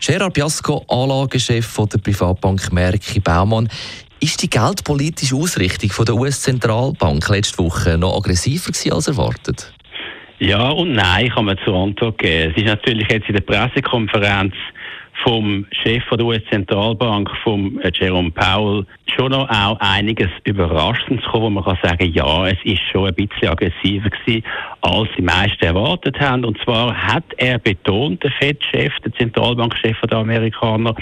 Gerard Piasco, Anlagechef der Privatbank Merki Baumann. Ist die geldpolitische Ausrichtung von der US-Zentralbank letzte Woche noch aggressiver als erwartet? Ja und nein, kann man zur Antwort geben. Es ist natürlich jetzt in der Pressekonferenz vom Chef der US-Zentralbank, vom äh, Jerome Powell, schon noch auch einiges Überraschendes gekommen, wo man kann sagen, ja, es ist schon ein bisschen aggressiver gewesen, als die meisten erwartet haben. Und zwar hat er betont, der Fed-Chef, der Zentralbankchef der Amerikaner,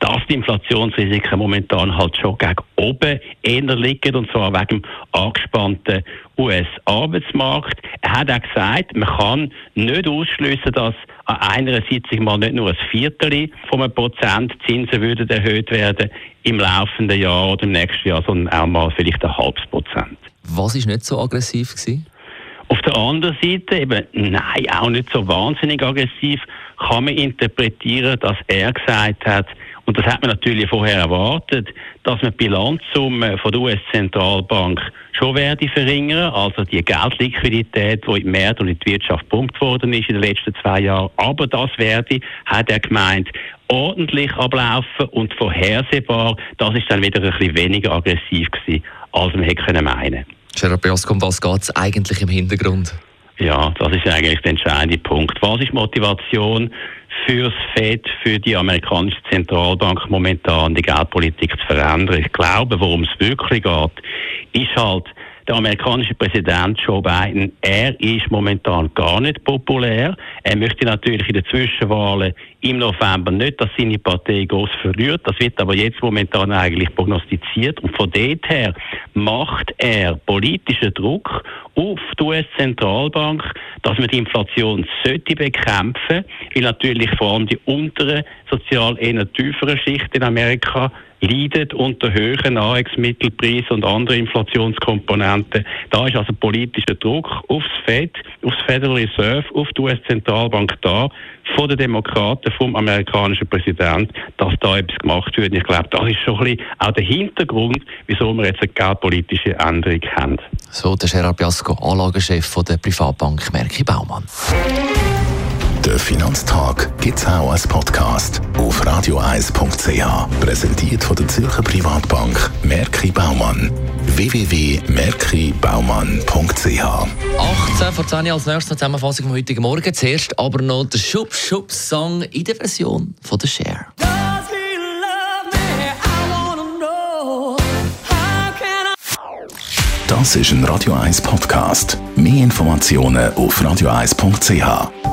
dass die Inflationsrisiken momentan halt schon gegen oben eher liegen, und zwar wegen dem angespannten US-Arbeitsmarkt. Er hat auch gesagt, man kann nicht ausschließen, dass an einer Sitzung mal nicht nur ein Viertel von einem Prozent Zinsen würden erhöht werden im laufenden Jahr oder im nächsten Jahr, sondern auch mal vielleicht ein halbes Prozent. Was ist nicht so aggressiv gewesen? Auf der anderen Seite eben, nein, auch nicht so wahnsinnig aggressiv, kann man interpretieren, dass er gesagt hat, und das hat man natürlich vorher erwartet, dass man die Bilanzsumme von der US-Zentralbank schon werde verringern, also die Geldliquidität, die im März und in die Wirtschaft gepumpt worden ist in den letzten zwei Jahren. Aber das werde, hat er gemeint, ordentlich ablaufen und vorhersehbar. Das ist dann wieder ein bisschen weniger aggressiv gewesen, als man hätte meinen Gerard Biasco, um was geht es eigentlich im Hintergrund? Ja, das ist eigentlich der entscheidende Punkt. Was ist Motivation fürs FED, für die amerikanische Zentralbank momentan die Geldpolitik zu verändern? Ich glaube, worum es wirklich geht, ist halt, der amerikanische Präsident Joe Biden, er ist momentan gar nicht populär. Er möchte natürlich in den Zwischenwahlen im November nicht, dass seine Partei groß verliert. Das wird aber jetzt momentan eigentlich prognostiziert. Und von dort her macht er politischen Druck auf die US-Zentralbank, dass man die Inflation sollte bekämpfen, weil natürlich vor allem die unteren, sozial eher tieferen Schichten in Amerika leidet unter höheren Nahrungsmittelpreisen und anderen Inflationskomponenten. Da ist also politischer Druck aufs Fed, aufs Federal Reserve, auf die US-Zentralbank da, von den Demokraten, vom amerikanischen Präsidenten, dass da etwas gemacht wird. Ich glaube, das ist schon ein bisschen auch der Hintergrund, wieso wir jetzt eine geldpolitische Änderung haben. So, der Gerard Biasco, Anlagechef der Privatbank Merki Baumann. Finanztag gibt es auch als Podcast auf radioeis.ch. Präsentiert von der Zürcher Privatbank Merki Baumann. www.merkibaumann.ch 18 vor 10 als nächstes Zusammenfassung vom heutigen Morgen. Zuerst aber noch der Schub Schub Song in der Version von der Share. Das ist ein Radio 1 Podcast. Mehr Informationen auf radioeis.ch.